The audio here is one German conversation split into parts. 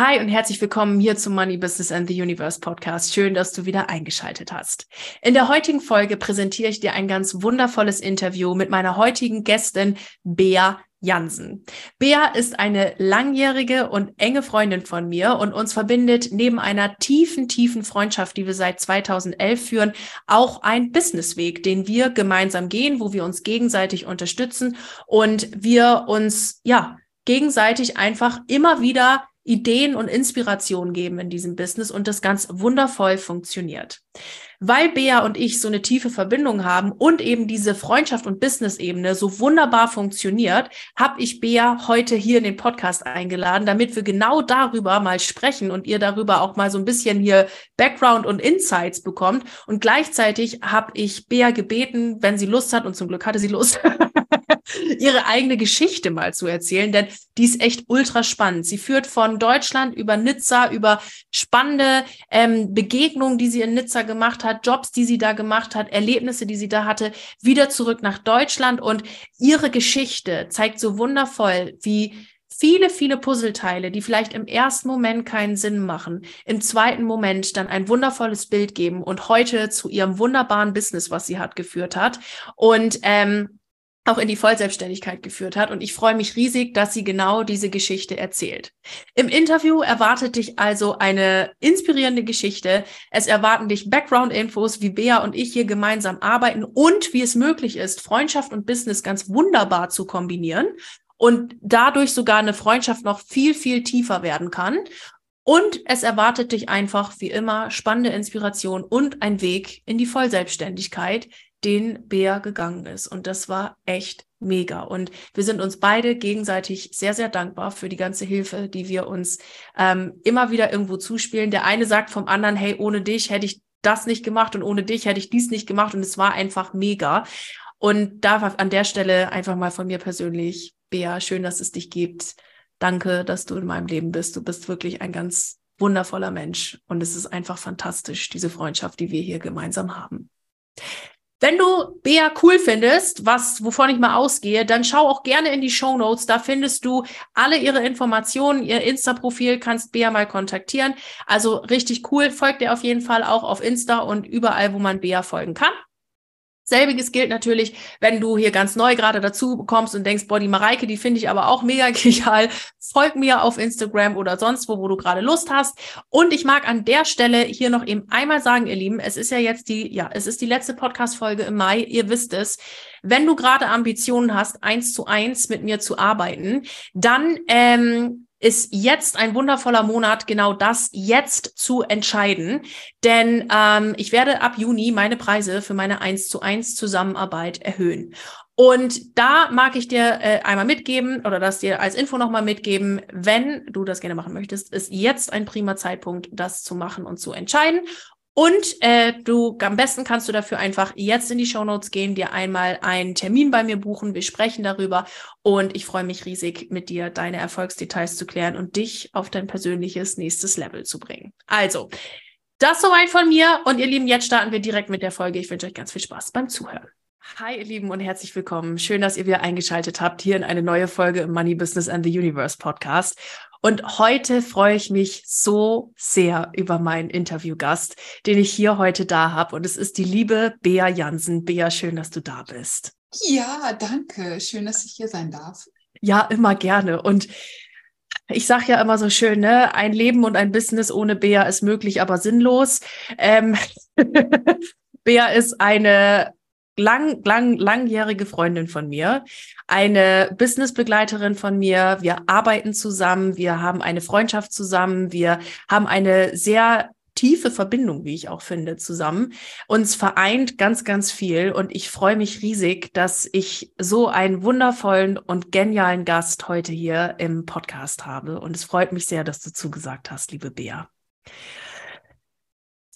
Hi und herzlich willkommen hier zum Money Business and the Universe Podcast. Schön, dass du wieder eingeschaltet hast. In der heutigen Folge präsentiere ich dir ein ganz wundervolles Interview mit meiner heutigen Gästin Bea Jansen. Bea ist eine langjährige und enge Freundin von mir und uns verbindet neben einer tiefen, tiefen Freundschaft, die wir seit 2011 führen, auch ein Businessweg, den wir gemeinsam gehen, wo wir uns gegenseitig unterstützen und wir uns, ja, gegenseitig einfach immer wieder Ideen und Inspiration geben in diesem Business und das ganz wundervoll funktioniert. Weil Bea und ich so eine tiefe Verbindung haben und eben diese Freundschaft und Business-Ebene so wunderbar funktioniert, habe ich Bea heute hier in den Podcast eingeladen, damit wir genau darüber mal sprechen und ihr darüber auch mal so ein bisschen hier Background und Insights bekommt. Und gleichzeitig habe ich Bea gebeten, wenn sie Lust hat, und zum Glück hatte sie Lust, ihre eigene Geschichte mal zu erzählen, denn die ist echt ultra spannend. Sie führt von Deutschland über Nizza, über spannende ähm, Begegnungen, die sie in Nizza gemacht hat, Jobs, die sie da gemacht hat, Erlebnisse, die sie da hatte, wieder zurück nach Deutschland. Und ihre Geschichte zeigt so wundervoll, wie viele, viele Puzzleteile, die vielleicht im ersten Moment keinen Sinn machen, im zweiten Moment dann ein wundervolles Bild geben und heute zu ihrem wunderbaren Business, was sie hat, geführt hat. Und ähm, auch in die Vollselbstständigkeit geführt hat. Und ich freue mich riesig, dass sie genau diese Geschichte erzählt. Im Interview erwartet dich also eine inspirierende Geschichte. Es erwarten dich Background-Infos, wie Bea und ich hier gemeinsam arbeiten und wie es möglich ist, Freundschaft und Business ganz wunderbar zu kombinieren und dadurch sogar eine Freundschaft noch viel, viel tiefer werden kann. Und es erwartet dich einfach, wie immer, spannende Inspiration und ein Weg in die Vollselbstständigkeit, den Bär gegangen ist. Und das war echt mega. Und wir sind uns beide gegenseitig sehr, sehr dankbar für die ganze Hilfe, die wir uns ähm, immer wieder irgendwo zuspielen. Der eine sagt vom anderen, hey, ohne dich hätte ich das nicht gemacht und ohne dich hätte ich dies nicht gemacht. Und es war einfach mega. Und da an der Stelle einfach mal von mir persönlich, Bea, schön, dass es dich gibt. Danke, dass du in meinem Leben bist. Du bist wirklich ein ganz wundervoller Mensch. Und es ist einfach fantastisch, diese Freundschaft, die wir hier gemeinsam haben. Wenn du Bea cool findest, was, wovon ich mal ausgehe, dann schau auch gerne in die Show Notes. Da findest du alle ihre Informationen, ihr Insta-Profil, kannst Bea mal kontaktieren. Also richtig cool. Folgt ihr auf jeden Fall auch auf Insta und überall, wo man Bea folgen kann. Selbiges gilt natürlich, wenn du hier ganz neu gerade dazu kommst und denkst, boah, die Mareike, die finde ich aber auch mega genial. Folg mir auf Instagram oder sonst wo, wo du gerade Lust hast. Und ich mag an der Stelle hier noch eben einmal sagen, ihr Lieben, es ist ja jetzt die, ja, es ist die letzte Podcast-Folge im Mai. Ihr wisst es. Wenn du gerade Ambitionen hast, eins zu eins mit mir zu arbeiten, dann ähm, ist jetzt ein wundervoller Monat, genau das jetzt zu entscheiden. Denn ähm, ich werde ab Juni meine Preise für meine 1 zu 1 Zusammenarbeit erhöhen. Und da mag ich dir äh, einmal mitgeben oder das dir als Info nochmal mitgeben, wenn du das gerne machen möchtest, ist jetzt ein prima Zeitpunkt, das zu machen und zu entscheiden. Und äh, du am besten kannst du dafür einfach jetzt in die Show Notes gehen, dir einmal einen Termin bei mir buchen. Wir sprechen darüber und ich freue mich riesig, mit dir deine Erfolgsdetails zu klären und dich auf dein persönliches nächstes Level zu bringen. Also, das soweit von mir und ihr Lieben, jetzt starten wir direkt mit der Folge. Ich wünsche euch ganz viel Spaß beim Zuhören. Hi, ihr Lieben und herzlich willkommen. Schön, dass ihr wieder eingeschaltet habt hier in eine neue Folge im Money Business and the Universe Podcast. Und heute freue ich mich so sehr über meinen Interviewgast, den ich hier heute da habe. Und es ist die liebe Bea Jansen. Bea, schön, dass du da bist. Ja, danke. Schön, dass ich hier sein darf. Ja, immer gerne. Und ich sage ja immer so schön, ne? ein Leben und ein Business ohne Bea ist möglich, aber sinnlos. Ähm Bea ist eine lang, lang, langjährige Freundin von mir, eine Businessbegleiterin von mir. Wir arbeiten zusammen, wir haben eine Freundschaft zusammen, wir haben eine sehr tiefe Verbindung, wie ich auch finde, zusammen. Uns vereint ganz, ganz viel und ich freue mich riesig, dass ich so einen wundervollen und genialen Gast heute hier im Podcast habe. Und es freut mich sehr, dass du zugesagt hast, liebe Bea.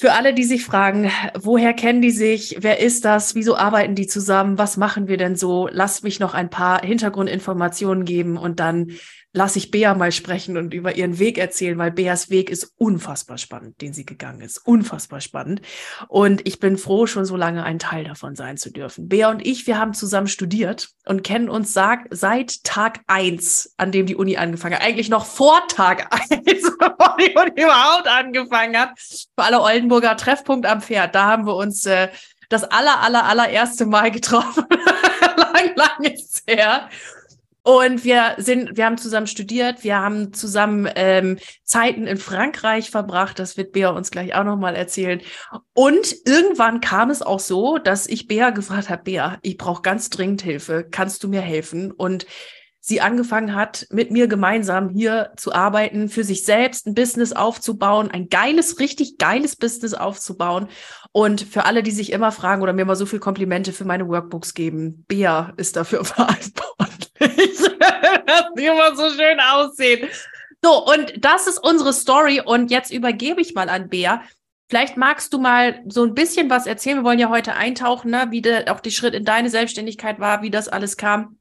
Für alle, die sich fragen, woher kennen die sich? Wer ist das? Wieso arbeiten die zusammen? Was machen wir denn so? Lasst mich noch ein paar Hintergrundinformationen geben und dann lasse ich Bea mal sprechen und über ihren Weg erzählen, weil Beas Weg ist unfassbar spannend, den sie gegangen ist. Unfassbar spannend. Und ich bin froh, schon so lange ein Teil davon sein zu dürfen. Bea und ich, wir haben zusammen studiert und kennen uns seit Tag eins, an dem die Uni angefangen hat. Eigentlich noch vor Tag eins, Uni überhaupt angefangen hat. Für alle Oldenburger Treffpunkt am Pferd. Da haben wir uns äh, das aller, aller, allererste Mal getroffen. lang, lang ist her. Und wir sind, wir haben zusammen studiert, wir haben zusammen ähm, Zeiten in Frankreich verbracht. Das wird Bea uns gleich auch nochmal erzählen. Und irgendwann kam es auch so, dass ich Bea gefragt habe, Bea, ich brauche ganz dringend Hilfe. Kannst du mir helfen? Und sie angefangen hat, mit mir gemeinsam hier zu arbeiten, für sich selbst ein Business aufzubauen, ein geiles, richtig geiles Business aufzubauen. Und für alle, die sich immer fragen oder mir mal so viel Komplimente für meine Workbooks geben, Bea ist dafür verantwortlich. dass die immer so schön aussehen. So, und das ist unsere Story. Und jetzt übergebe ich mal an Bea. Vielleicht magst du mal so ein bisschen was erzählen. Wir wollen ja heute eintauchen, ne? wie der, auch die Schritt in deine Selbstständigkeit war, wie das alles kam.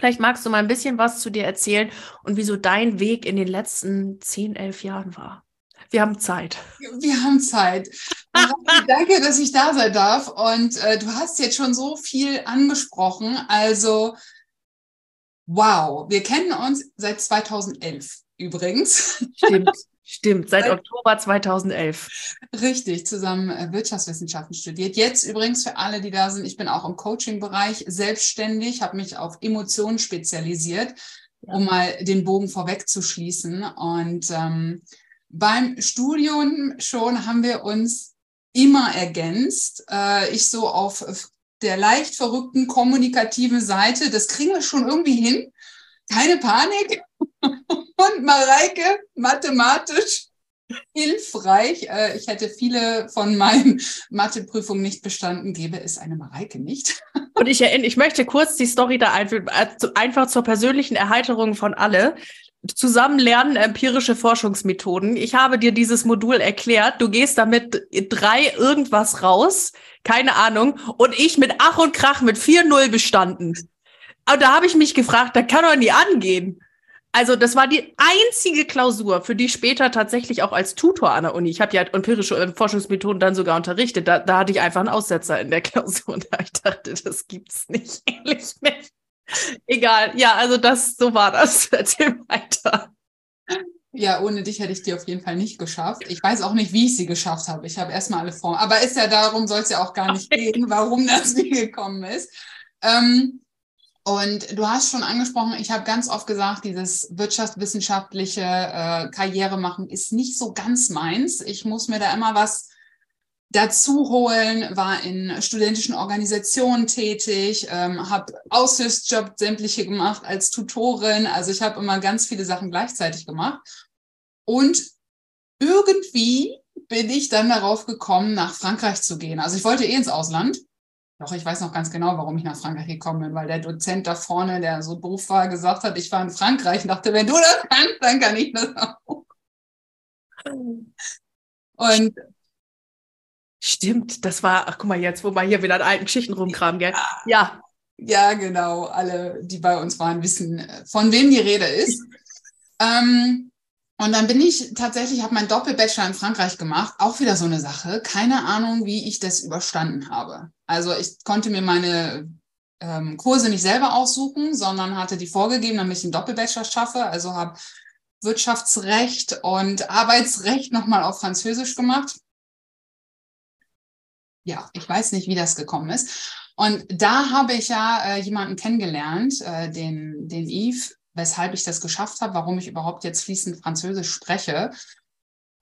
Vielleicht magst du mal ein bisschen was zu dir erzählen und wieso dein Weg in den letzten zehn, elf Jahren war. Wir haben Zeit. Wir haben Zeit. Danke, dass ich da sein darf. Und äh, du hast jetzt schon so viel angesprochen. Also Wow, wir kennen uns seit 2011 übrigens. Stimmt, stimmt, seit Oktober 2011. Richtig, zusammen äh, Wirtschaftswissenschaften studiert. Jetzt übrigens für alle, die da sind, ich bin auch im Coaching-Bereich selbstständig, habe mich auf Emotionen spezialisiert, ja. um mal den Bogen vorwegzuschließen. Und ähm, beim Studium schon haben wir uns immer ergänzt. Äh, ich so auf der leicht verrückten kommunikativen Seite. Das kriegen wir schon irgendwie hin. Keine Panik. Und Mareike, mathematisch hilfreich. Äh, ich hätte viele von meinen Matheprüfungen nicht bestanden, gäbe es eine Mareike nicht. Und ich erinnere, ich möchte kurz die Story da einführen, also einfach zur persönlichen Erheiterung von alle. Zusammen lernen empirische Forschungsmethoden. Ich habe dir dieses Modul erklärt. Du gehst damit drei irgendwas raus. Keine Ahnung. Und ich mit Ach und Krach mit 4-0 bestanden. Aber da habe ich mich gefragt, da kann doch nie angehen. Also das war die einzige Klausur, für die ich später tatsächlich auch als Tutor an der Uni, ich habe ja empirische Forschungsmethoden dann sogar unterrichtet, da, da hatte ich einfach einen Aussetzer in der Klausur und ich dachte, das gibt's nicht, ehrlich nicht. Egal, ja, also das, so war das. Erzähl weiter. Ja, ohne dich hätte ich die auf jeden Fall nicht geschafft. Ich weiß auch nicht, wie ich sie geschafft habe. Ich habe erstmal alle Formen. Aber ist ja darum, soll es ja auch gar nicht gehen, warum das wie gekommen ist. Ähm, und du hast schon angesprochen, ich habe ganz oft gesagt, dieses wirtschaftswissenschaftliche äh, Karriere machen ist nicht so ganz meins. Ich muss mir da immer was dazu holen, war in studentischen Organisationen tätig, ähm, habe Aushilfsjob sämtliche gemacht als Tutorin. Also ich habe immer ganz viele Sachen gleichzeitig gemacht. Und irgendwie bin ich dann darauf gekommen, nach Frankreich zu gehen. Also ich wollte eh ins Ausland. Doch, ich weiß noch ganz genau, warum ich nach Frankreich gekommen bin, weil der Dozent da vorne, der so doof war, gesagt hat, ich war in Frankreich und dachte, wenn du das kannst, dann kann ich das auch. Und Stimmt, das war, ach guck mal jetzt, wo wir hier wieder an alten Geschichten rumkramen, gell? Ja. Ja, genau. Alle, die bei uns waren, wissen, von wem die Rede ist. ähm, und dann bin ich tatsächlich, habe meinen Doppelbachelor in Frankreich gemacht. Auch wieder so eine Sache. Keine Ahnung, wie ich das überstanden habe. Also ich konnte mir meine ähm, Kurse nicht selber aussuchen, sondern hatte die vorgegeben, damit ich einen Doppelbachelor schaffe. Also habe Wirtschaftsrecht und Arbeitsrecht nochmal auf Französisch gemacht ja, ich weiß nicht, wie das gekommen ist. Und da habe ich ja äh, jemanden kennengelernt, äh, den, den Yves, weshalb ich das geschafft habe, warum ich überhaupt jetzt fließend Französisch spreche.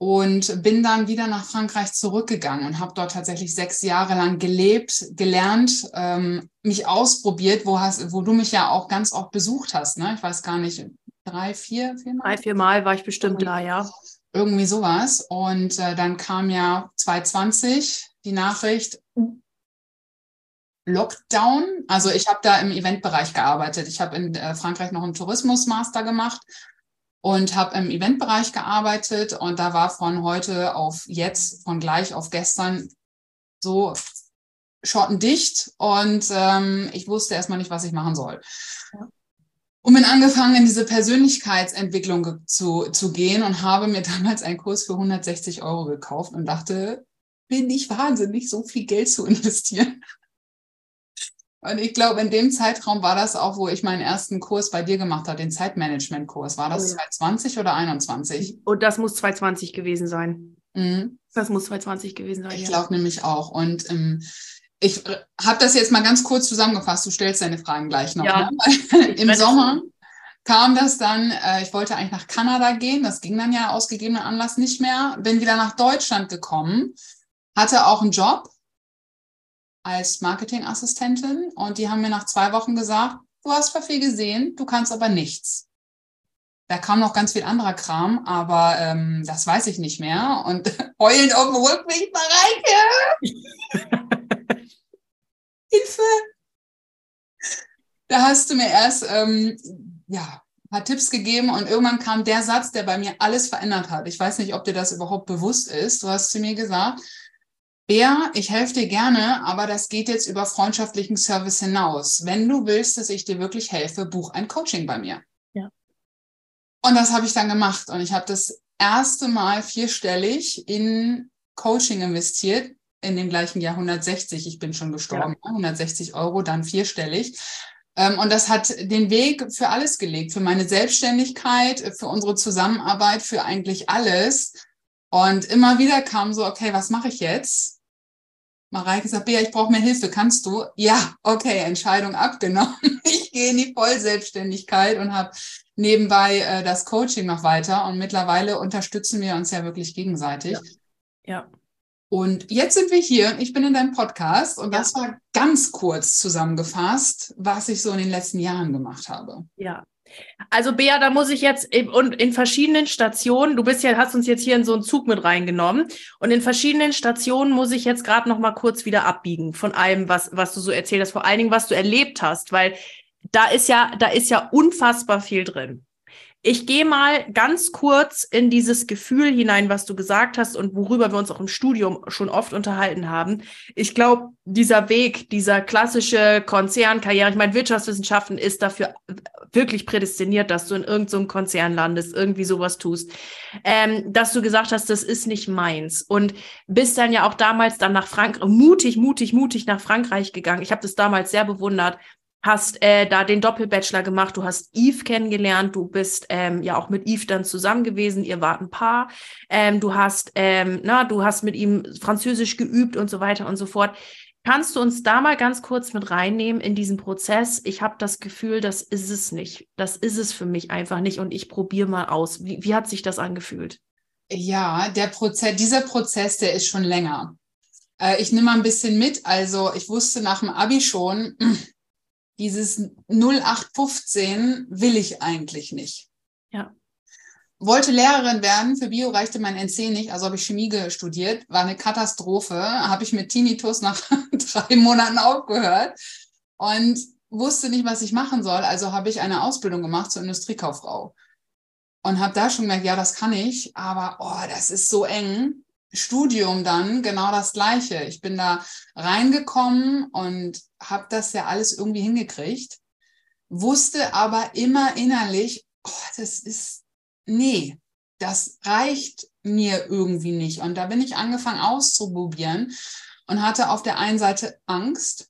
Und bin dann wieder nach Frankreich zurückgegangen und habe dort tatsächlich sechs Jahre lang gelebt, gelernt, ähm, mich ausprobiert, wo, hast, wo du mich ja auch ganz oft besucht hast. Ne? Ich weiß gar nicht, drei, vier, vier Mal? Drei, vier Mal war ich bestimmt da, ja. Irgendwie sowas. Und äh, dann kam ja 2020 die Nachricht, Lockdown. Also ich habe da im Eventbereich gearbeitet. Ich habe in äh, Frankreich noch einen Tourismusmaster gemacht und habe im Eventbereich gearbeitet und da war von heute auf jetzt, von gleich auf gestern so schottendicht und ähm, ich wusste erstmal nicht, was ich machen soll. Ja. Und bin angefangen, in diese Persönlichkeitsentwicklung zu, zu gehen und habe mir damals einen Kurs für 160 Euro gekauft und dachte, bin ich wahnsinnig, so viel Geld zu investieren. Und ich glaube, in dem Zeitraum war das auch, wo ich meinen ersten Kurs bei dir gemacht habe, den Zeitmanagement-Kurs. War das oh ja. 2020 oder 21? Und das muss 2020 gewesen sein. Mhm. Das muss 2020 gewesen sein. Ich ja. glaube nämlich auch. Und ähm, ich habe das jetzt mal ganz kurz zusammengefasst. Du stellst deine Fragen gleich noch. Ja. Ne? Im Sommer kam das dann, äh, ich wollte eigentlich nach Kanada gehen. Das ging dann ja aus gegebenem Anlass nicht mehr. Bin wieder nach Deutschland gekommen, hatte auch einen Job als Marketingassistentin und die haben mir nach zwei Wochen gesagt, du hast zwar viel gesehen, du kannst aber nichts. Da kam noch ganz viel anderer Kram, aber ähm, das weiß ich nicht mehr. Und heulend auf dem Rückweg, Mareike! Hilfe! Da hast du mir erst ähm, ja, ein paar Tipps gegeben und irgendwann kam der Satz, der bei mir alles verändert hat. Ich weiß nicht, ob dir das überhaupt bewusst ist. Du hast zu mir gesagt, Bea, ich helfe dir gerne, aber das geht jetzt über freundschaftlichen Service hinaus. Wenn du willst, dass ich dir wirklich helfe, buch ein Coaching bei mir. Ja. Und das habe ich dann gemacht und ich habe das erste Mal vierstellig in Coaching investiert, in dem gleichen Jahr 160. Ich bin schon gestorben, ja. 160 Euro, dann vierstellig. Ähm, und das hat den Weg für alles gelegt, für meine Selbstständigkeit, für unsere Zusammenarbeit, für eigentlich alles. Und immer wieder kam so, okay, was mache ich jetzt? Mareike sagt, Bea, ich brauche mehr Hilfe, kannst du? Ja, okay, Entscheidung abgenommen. Ich gehe in die Vollselbstständigkeit und habe nebenbei äh, das Coaching noch weiter. Und mittlerweile unterstützen wir uns ja wirklich gegenseitig. Ja. ja. Und jetzt sind wir hier. Ich bin in deinem Podcast und ja. das war ganz kurz zusammengefasst, was ich so in den letzten Jahren gemacht habe. Ja, also Bea, da muss ich jetzt und in verschiedenen Stationen, du bist ja, hast uns jetzt hier in so einen Zug mit reingenommen und in verschiedenen Stationen muss ich jetzt gerade noch mal kurz wieder abbiegen von allem, was was du so erzählt hast, vor allen Dingen was du erlebt hast, weil da ist ja da ist ja unfassbar viel drin. Ich gehe mal ganz kurz in dieses Gefühl hinein, was du gesagt hast und worüber wir uns auch im Studium schon oft unterhalten haben. Ich glaube, dieser Weg, dieser klassische Konzernkarriere, ich meine, Wirtschaftswissenschaften ist dafür wirklich prädestiniert, dass du in irgendeinem so Konzern landest, irgendwie sowas tust, ähm, dass du gesagt hast, das ist nicht meins und bist dann ja auch damals dann nach Frankreich, mutig, mutig, mutig nach Frankreich gegangen. Ich habe das damals sehr bewundert, hast äh, da den Doppelbachelor gemacht, du hast Yves kennengelernt, du bist ähm, ja auch mit Yves dann zusammen gewesen, ihr wart ein Paar, ähm, du hast, ähm, na, du hast mit ihm Französisch geübt und so weiter und so fort. Kannst du uns da mal ganz kurz mit reinnehmen in diesen Prozess? Ich habe das Gefühl, das ist es nicht. Das ist es für mich einfach nicht und ich probiere mal aus. Wie, wie hat sich das angefühlt? Ja, der Prozess, dieser Prozess, der ist schon länger. Äh, ich nehme mal ein bisschen mit. Also ich wusste nach dem Abi schon, dieses 0815 will ich eigentlich nicht. Ja. Wollte Lehrerin werden, für Bio reichte mein NC nicht, also habe ich Chemie studiert, war eine Katastrophe, habe ich mit Tinnitus nach drei Monaten aufgehört und wusste nicht, was ich machen soll, also habe ich eine Ausbildung gemacht zur Industriekauffrau und habe da schon gemerkt, ja, das kann ich, aber oh, das ist so eng. Studium dann genau das Gleiche. Ich bin da reingekommen und habe das ja alles irgendwie hingekriegt, wusste aber immer innerlich, oh, das ist, nee, das reicht mir irgendwie nicht. Und da bin ich angefangen auszuprobieren und hatte auf der einen Seite Angst,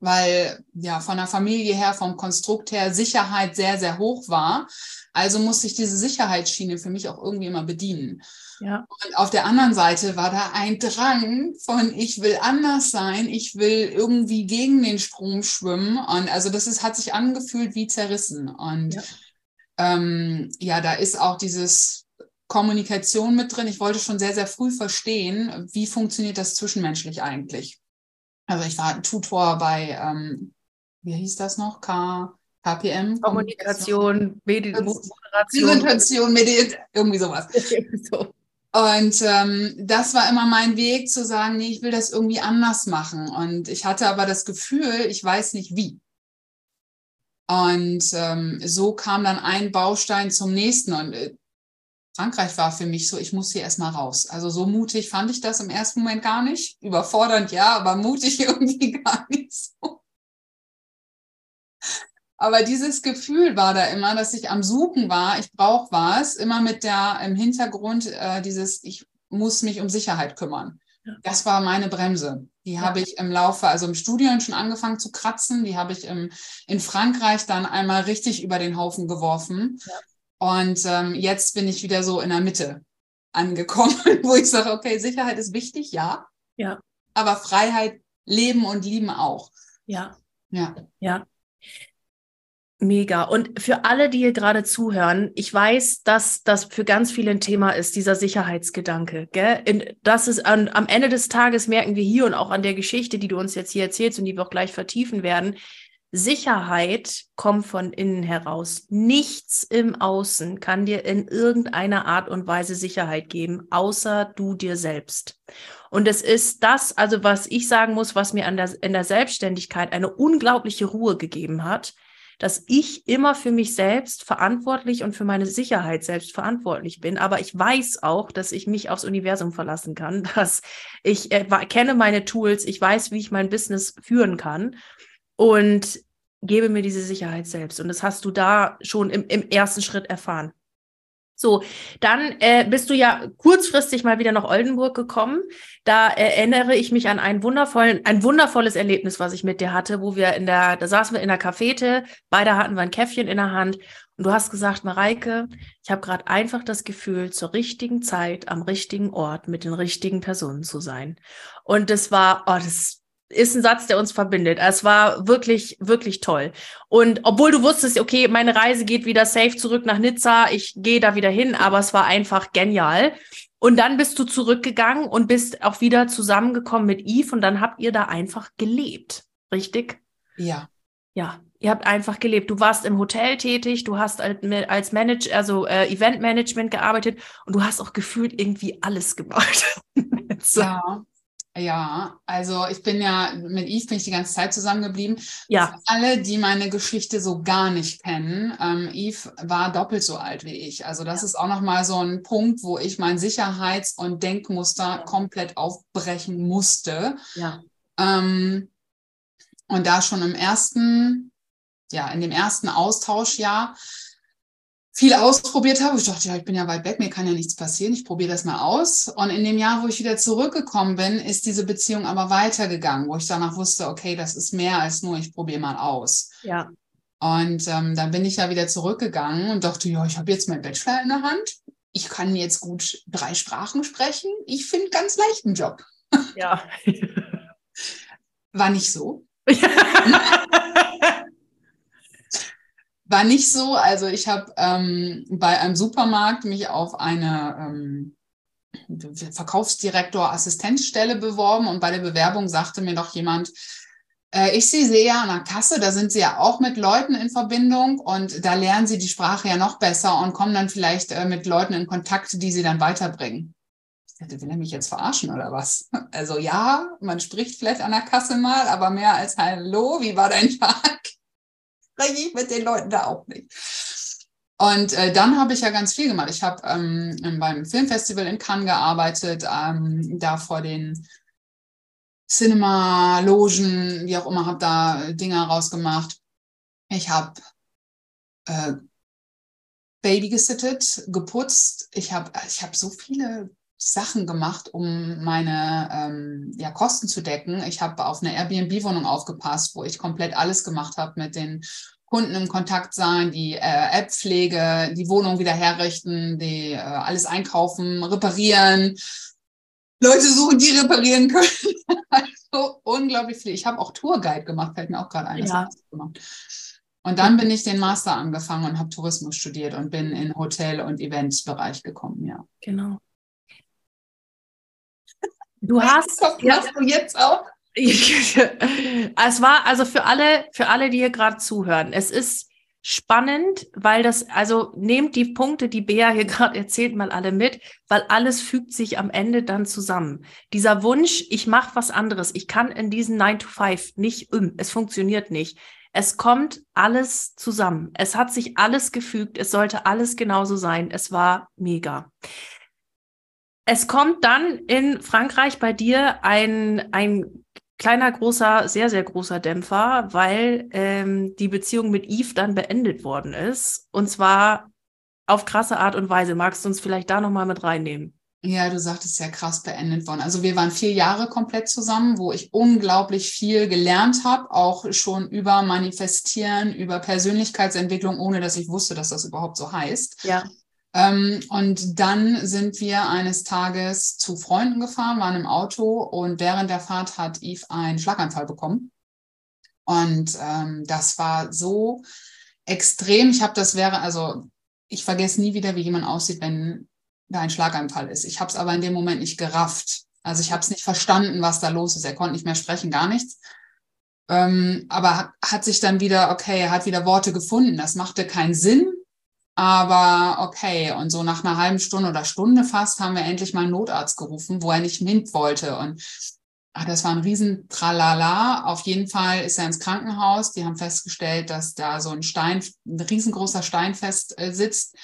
weil ja von der Familie her, vom Konstrukt her Sicherheit sehr, sehr hoch war. Also musste ich diese Sicherheitsschiene für mich auch irgendwie immer bedienen. Ja. Und auf der anderen Seite war da ein Drang von, ich will anders sein, ich will irgendwie gegen den Strom schwimmen. Und also das ist, hat sich angefühlt wie zerrissen. Und ja, ähm, ja da ist auch dieses Kommunikation mit drin. Ich wollte schon sehr, sehr früh verstehen, wie funktioniert das zwischenmenschlich eigentlich. Also ich war Tutor bei, ähm, wie hieß das noch? K KPM. Kommunikation, Medi Moderation. Präsentation, Medi irgendwie sowas. so. Und ähm, das war immer mein Weg zu sagen, nee, ich will das irgendwie anders machen. Und ich hatte aber das Gefühl, ich weiß nicht wie. Und ähm, so kam dann ein Baustein zum nächsten. Und äh, Frankreich war für mich so, ich muss hier erstmal raus. Also so mutig fand ich das im ersten Moment gar nicht. Überfordernd ja, aber mutig irgendwie gar nicht so. Aber dieses Gefühl war da immer, dass ich am Suchen war, ich brauche was, immer mit der im Hintergrund äh, dieses, ich muss mich um Sicherheit kümmern. Das war meine Bremse. Die habe ich im Laufe, also im Studium schon angefangen zu kratzen. Die habe ich im, in Frankreich dann einmal richtig über den Haufen geworfen. Ja. Und ähm, jetzt bin ich wieder so in der Mitte angekommen, wo ich sage, okay, Sicherheit ist wichtig, ja. Ja. Aber Freiheit, Leben und Lieben auch. Ja. Ja. Ja. Mega. Und für alle, die hier gerade zuhören, ich weiß, dass das für ganz viele ein Thema ist, dieser Sicherheitsgedanke. Gell? Das ist an, am Ende des Tages merken wir hier und auch an der Geschichte, die du uns jetzt hier erzählst und die wir auch gleich vertiefen werden. Sicherheit kommt von innen heraus. Nichts im Außen kann dir in irgendeiner Art und Weise Sicherheit geben, außer du dir selbst. Und es ist das, also was ich sagen muss, was mir an der, in der Selbstständigkeit eine unglaubliche Ruhe gegeben hat, dass ich immer für mich selbst verantwortlich und für meine Sicherheit selbst verantwortlich bin. Aber ich weiß auch, dass ich mich aufs Universum verlassen kann, dass ich äh, kenne meine Tools, ich weiß, wie ich mein Business führen kann und gebe mir diese Sicherheit selbst. Und das hast du da schon im, im ersten Schritt erfahren. So, dann äh, bist du ja kurzfristig mal wieder nach Oldenburg gekommen. Da erinnere ich mich an einen wundervollen, ein wundervolles Erlebnis, was ich mit dir hatte, wo wir in der, da saßen wir in der Cafete, beide hatten wir ein Käffchen in der Hand und du hast gesagt, Mareike, ich habe gerade einfach das Gefühl, zur richtigen Zeit am richtigen Ort mit den richtigen Personen zu sein. Und das war, oh, das ist ein Satz, der uns verbindet. Es war wirklich, wirklich toll. Und obwohl du wusstest, okay, meine Reise geht wieder safe zurück nach Nizza, ich gehe da wieder hin, aber es war einfach genial. Und dann bist du zurückgegangen und bist auch wieder zusammengekommen mit Yves und dann habt ihr da einfach gelebt. Richtig? Ja. Ja, ihr habt einfach gelebt. Du warst im Hotel tätig, du hast als Manager, also äh, Eventmanagement gearbeitet und du hast auch gefühlt irgendwie alles gemacht. so. Ja. Ja, also ich bin ja mit Yves bin ich die ganze Zeit zusammengeblieben. Ja. Für alle, die meine Geschichte so gar nicht kennen, ähm, Yves war doppelt so alt wie ich. Also das ja. ist auch nochmal so ein Punkt, wo ich mein Sicherheits- und Denkmuster ja. komplett aufbrechen musste. Ja. Ähm, und da schon im ersten, ja, in dem ersten Austauschjahr viel ausprobiert habe. Ich dachte, ja, ich bin ja weit weg, mir kann ja nichts passieren, ich probiere das mal aus. Und in dem Jahr, wo ich wieder zurückgekommen bin, ist diese Beziehung aber weitergegangen, wo ich danach wusste, okay, das ist mehr als nur, ich probiere mal aus. Ja. Und ähm, dann bin ich ja wieder zurückgegangen und dachte, ja, ich habe jetzt meinen Bachelor in der Hand. Ich kann jetzt gut drei Sprachen sprechen. Ich finde ganz leicht einen Job. Ja. War nicht so. War nicht so. Also ich habe ähm, bei einem Supermarkt mich auf eine ähm, Verkaufsdirektor Assistenzstelle beworben und bei der Bewerbung sagte mir doch jemand, äh, ich sehe Sie ja an der Kasse, da sind Sie ja auch mit Leuten in Verbindung und da lernen Sie die Sprache ja noch besser und kommen dann vielleicht äh, mit Leuten in Kontakt, die Sie dann weiterbringen. Ich dachte, will er mich jetzt verarschen oder was? Also ja, man spricht vielleicht an der Kasse mal, aber mehr als Hallo, wie war dein Tag? Spreche ich mit den Leuten da auch nicht. Und äh, dann habe ich ja ganz viel gemacht. Ich habe ähm, beim Filmfestival in Cannes gearbeitet, ähm, da vor den Cinema-Logen, wie auch immer, habe da Dinge rausgemacht. Ich habe äh, Baby gesittet, geputzt. Ich habe ich hab so viele Sachen gemacht, um meine ähm, ja, Kosten zu decken. Ich habe auf eine Airbnb-Wohnung aufgepasst, wo ich komplett alles gemacht habe mit den Kunden im Kontakt sein, die äh, App-Pflege, die Wohnung wieder herrichten, die äh, alles einkaufen, reparieren, Leute suchen, die reparieren können. also unglaublich viel. Ich habe auch Tourguide gemacht, fällt mir auch gerade ein. Ja. Und dann bin ich den Master angefangen und habe Tourismus studiert und bin in Hotel- und Eventsbereich gekommen, ja. Genau. Du hast. Was ja, du jetzt auch? es war also für alle, für alle, die hier gerade zuhören, es ist spannend, weil das, also nehmt die Punkte, die Bea hier gerade erzählt, mal alle mit, weil alles fügt sich am Ende dann zusammen. Dieser Wunsch, ich mache was anderes, ich kann in diesen 9 to 5 nicht, es funktioniert nicht. Es kommt alles zusammen. Es hat sich alles gefügt. Es sollte alles genauso sein. Es war mega. Es kommt dann in Frankreich bei dir ein, ein kleiner, großer, sehr, sehr großer Dämpfer, weil ähm, die Beziehung mit Yves dann beendet worden ist. Und zwar auf krasse Art und Weise. Magst du uns vielleicht da nochmal mit reinnehmen? Ja, du sagtest ja krass beendet worden. Also wir waren vier Jahre komplett zusammen, wo ich unglaublich viel gelernt habe, auch schon über Manifestieren, über Persönlichkeitsentwicklung, ohne dass ich wusste, dass das überhaupt so heißt. Ja. Ähm, und dann sind wir eines Tages zu Freunden gefahren, waren im Auto und während der Fahrt hat Yves einen Schlaganfall bekommen. Und ähm, das war so extrem. Ich habe das wäre, also ich vergesse nie wieder, wie jemand aussieht, wenn da ein Schlaganfall ist. Ich habe es aber in dem Moment nicht gerafft. Also ich habe es nicht verstanden, was da los ist. Er konnte nicht mehr sprechen, gar nichts. Ähm, aber hat sich dann wieder, okay, er hat wieder Worte gefunden. Das machte keinen Sinn, aber okay. Und so nach einer halben Stunde oder Stunde fast haben wir endlich mal einen Notarzt gerufen, wo er nicht mit wollte. Und ach, das war ein riesen Tralala. Auf jeden Fall ist er ins Krankenhaus. Die haben festgestellt, dass da so ein Stein, ein riesengroßer Stein fest äh, sitzt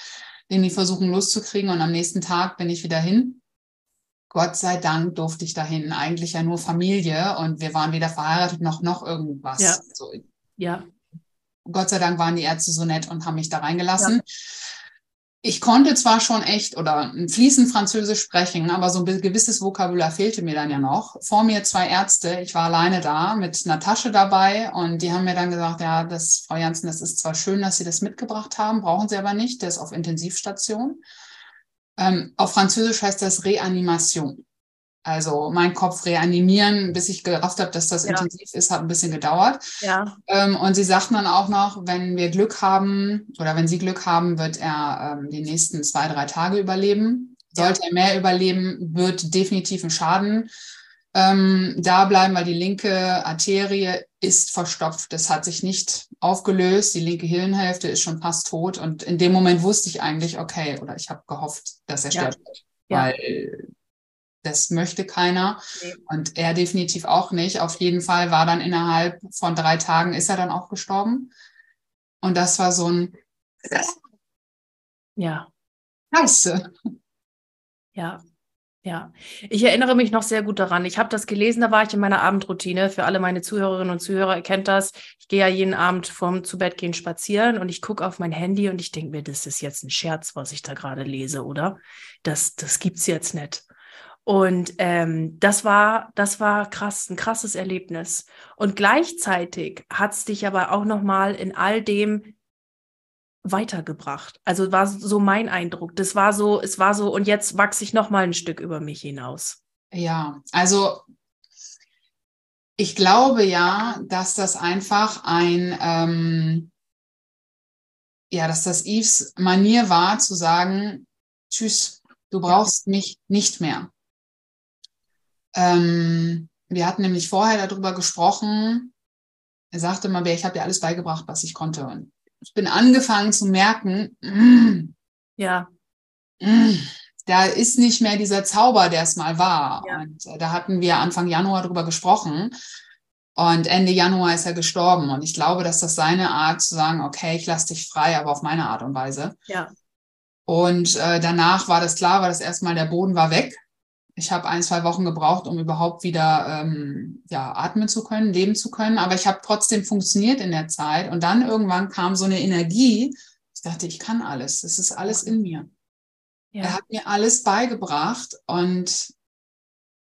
den die versuchen loszukriegen. Und am nächsten Tag bin ich wieder hin. Gott sei Dank durfte ich dahin. Eigentlich ja nur Familie und wir waren weder verheiratet noch noch irgendwas. Ja. So. ja. Gott sei Dank waren die Ärzte so nett und haben mich da reingelassen. Ja ich konnte zwar schon echt oder fließend Französisch sprechen, aber so ein gewisses Vokabular fehlte mir dann ja noch. Vor mir zwei Ärzte, ich war alleine da mit einer Tasche dabei und die haben mir dann gesagt, ja, das, Frau Janssen, das ist zwar schön, dass Sie das mitgebracht haben, brauchen Sie aber nicht, der ist auf Intensivstation. Ähm, auf Französisch heißt das Reanimation. Also mein Kopf reanimieren, bis ich gerafft habe, dass das ja. intensiv ist, hat ein bisschen gedauert. Ja. Ähm, und sie sagten dann auch noch, wenn wir Glück haben oder wenn sie Glück haben, wird er ähm, die nächsten zwei, drei Tage überleben. Sollte ja. er mehr überleben, wird definitiv ein Schaden ähm, da bleiben, weil die linke Arterie ist verstopft. Das hat sich nicht aufgelöst. Die linke Hirnhälfte ist schon fast tot. Und in dem Moment wusste ich eigentlich, okay, oder ich habe gehofft, dass er ja. stirbt. Weil das möchte keiner nee. und er definitiv auch nicht. Auf jeden Fall war dann innerhalb von drei Tagen ist er dann auch gestorben. Und das war so ein ja. Scheiße. Ja, ja, ich erinnere mich noch sehr gut daran. Ich habe das gelesen, da war ich in meiner Abendroutine. Für alle meine Zuhörerinnen und Zuhörer ihr kennt das. Ich gehe ja jeden Abend vom zu Bett gehen spazieren und ich gucke auf mein Handy und ich denke mir, das ist jetzt ein Scherz, was ich da gerade lese, oder? Das, das gibt's jetzt nicht. Und ähm, das war, das war krass, ein krasses Erlebnis. Und gleichzeitig hat es dich aber auch nochmal in all dem weitergebracht. Also war so mein Eindruck. Das war so, es war so, und jetzt wachse ich nochmal ein Stück über mich hinaus. Ja, also ich glaube ja, dass das einfach ein, ähm, ja, dass das Yves Manier war zu sagen, tschüss, du brauchst mich nicht mehr. Ähm, wir hatten nämlich vorher darüber gesprochen. Er sagte mal, ich habe dir alles beigebracht, was ich konnte. Und ich bin angefangen zu merken, mm, ja, mm, da ist nicht mehr dieser Zauber, der es mal war. Ja. Und äh, da hatten wir Anfang Januar darüber gesprochen. Und Ende Januar ist er gestorben. Und ich glaube, dass das seine Art zu sagen, okay, ich lasse dich frei, aber auf meine Art und Weise. Ja. Und äh, danach war das klar, war das erstmal, der Boden war weg. Ich habe ein, zwei Wochen gebraucht, um überhaupt wieder ähm, ja, atmen zu können, leben zu können. Aber ich habe trotzdem funktioniert in der Zeit. Und dann irgendwann kam so eine Energie. Ich dachte, ich kann alles. Es ist alles in mir. Ja. Er hat mir alles beigebracht und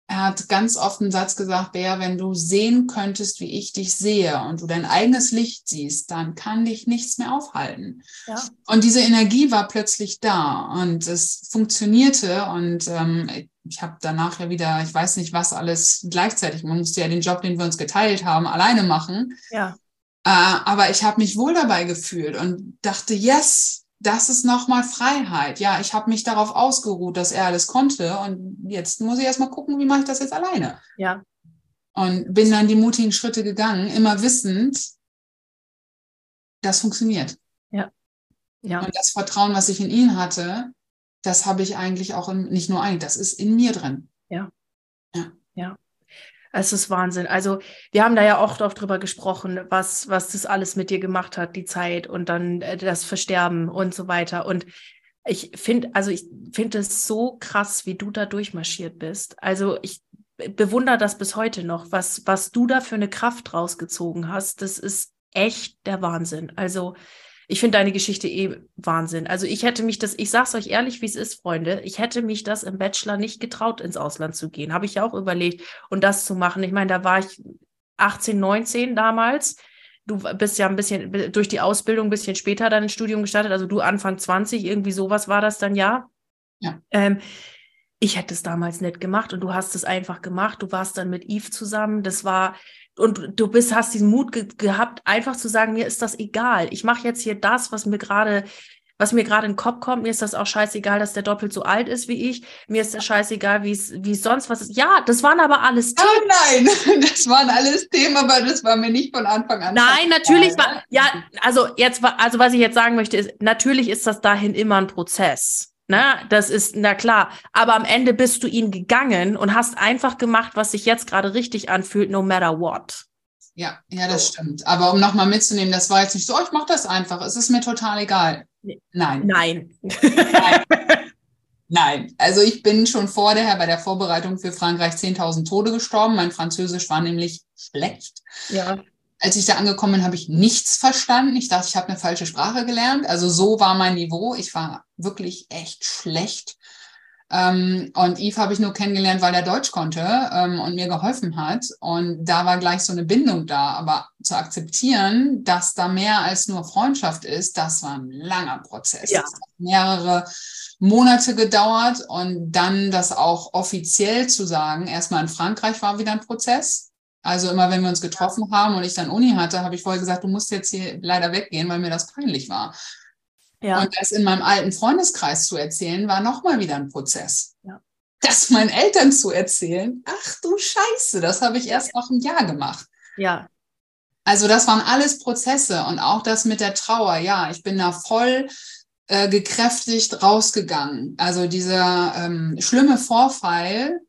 er hat ganz oft einen Satz gesagt, Bea, wenn du sehen könntest, wie ich dich sehe und du dein eigenes Licht siehst, dann kann dich nichts mehr aufhalten. Ja. Und diese Energie war plötzlich da und es funktionierte und ähm, ich habe danach ja wieder, ich weiß nicht was alles gleichzeitig, man musste ja den Job, den wir uns geteilt haben, alleine machen. Ja. Äh, aber ich habe mich wohl dabei gefühlt und dachte, yes, das ist nochmal Freiheit. Ja, ich habe mich darauf ausgeruht, dass er alles konnte und jetzt muss ich erstmal gucken, wie mache ich das jetzt alleine. Ja. Und bin dann die mutigen Schritte gegangen, immer wissend, das funktioniert. Ja. Ja. Und das Vertrauen, was ich in ihn hatte, das habe ich eigentlich auch in, nicht nur eigentlich, das ist in mir drin. Ja. Ja. Es ist Wahnsinn. Also, wir haben da ja auch oft drüber gesprochen, was, was das alles mit dir gemacht hat, die Zeit und dann äh, das Versterben und so weiter. Und ich finde, also ich finde es so krass, wie du da durchmarschiert bist. Also ich bewundere das bis heute noch, was, was du da für eine Kraft rausgezogen hast. Das ist echt der Wahnsinn. Also ich finde deine Geschichte eh Wahnsinn. Also ich hätte mich das, ich sag's euch ehrlich, wie es ist, Freunde, ich hätte mich das im Bachelor nicht getraut, ins Ausland zu gehen. Habe ich ja auch überlegt und das zu machen. Ich meine, da war ich 18, 19 damals. Du bist ja ein bisschen durch die Ausbildung ein bisschen später dann ins Studium gestartet, also du Anfang 20, irgendwie sowas war das dann ja. Ja. Ähm, ich hätte es damals nicht gemacht und du hast es einfach gemacht. Du warst dann mit Eve zusammen. Das war, und du bist, hast diesen Mut ge gehabt, einfach zu sagen, mir ist das egal. Ich mache jetzt hier das, was mir gerade, was mir gerade in den Kopf kommt. Mir ist das auch scheißegal, dass der doppelt so alt ist wie ich. Mir ist das scheißegal, wie es, wie sonst was ist. Ja, das waren aber alles Themen. Oh nein, das waren alles Themen, aber das war mir nicht von Anfang an. Nein, natürlich war, ja, also jetzt war, also was ich jetzt sagen möchte, ist, natürlich ist das dahin immer ein Prozess. Na, das ist, na klar. Aber am Ende bist du ihn gegangen und hast einfach gemacht, was sich jetzt gerade richtig anfühlt, no matter what. Ja, ja, das stimmt. Aber um nochmal mitzunehmen, das war jetzt nicht so, oh, ich mache das einfach. Es ist mir total egal. Nein. Nein. Nein. Nein. Also ich bin schon vorher bei der Vorbereitung für Frankreich 10.000 Tode gestorben. Mein Französisch war nämlich schlecht. Ja als ich da angekommen bin, habe ich nichts verstanden. Ich dachte, ich habe eine falsche Sprache gelernt. Also so war mein Niveau. Ich war wirklich echt schlecht. Ähm, und Yves habe ich nur kennengelernt, weil er Deutsch konnte ähm, und mir geholfen hat. Und da war gleich so eine Bindung da. Aber zu akzeptieren, dass da mehr als nur Freundschaft ist, das war ein langer Prozess. Ja. Das hat mehrere Monate gedauert und dann das auch offiziell zu sagen. Erstmal in Frankreich war wieder ein Prozess. Also immer, wenn wir uns getroffen haben und ich dann Uni hatte, habe ich vorher gesagt, du musst jetzt hier leider weggehen, weil mir das peinlich war. Ja. Und das in meinem alten Freundeskreis zu erzählen, war nochmal wieder ein Prozess. Ja. Das meinen Eltern zu erzählen, ach du Scheiße, das habe ich erst nach einem Jahr gemacht. Ja. Also das waren alles Prozesse und auch das mit der Trauer. Ja, ich bin da voll äh, gekräftigt rausgegangen. Also dieser ähm, schlimme Vorfall,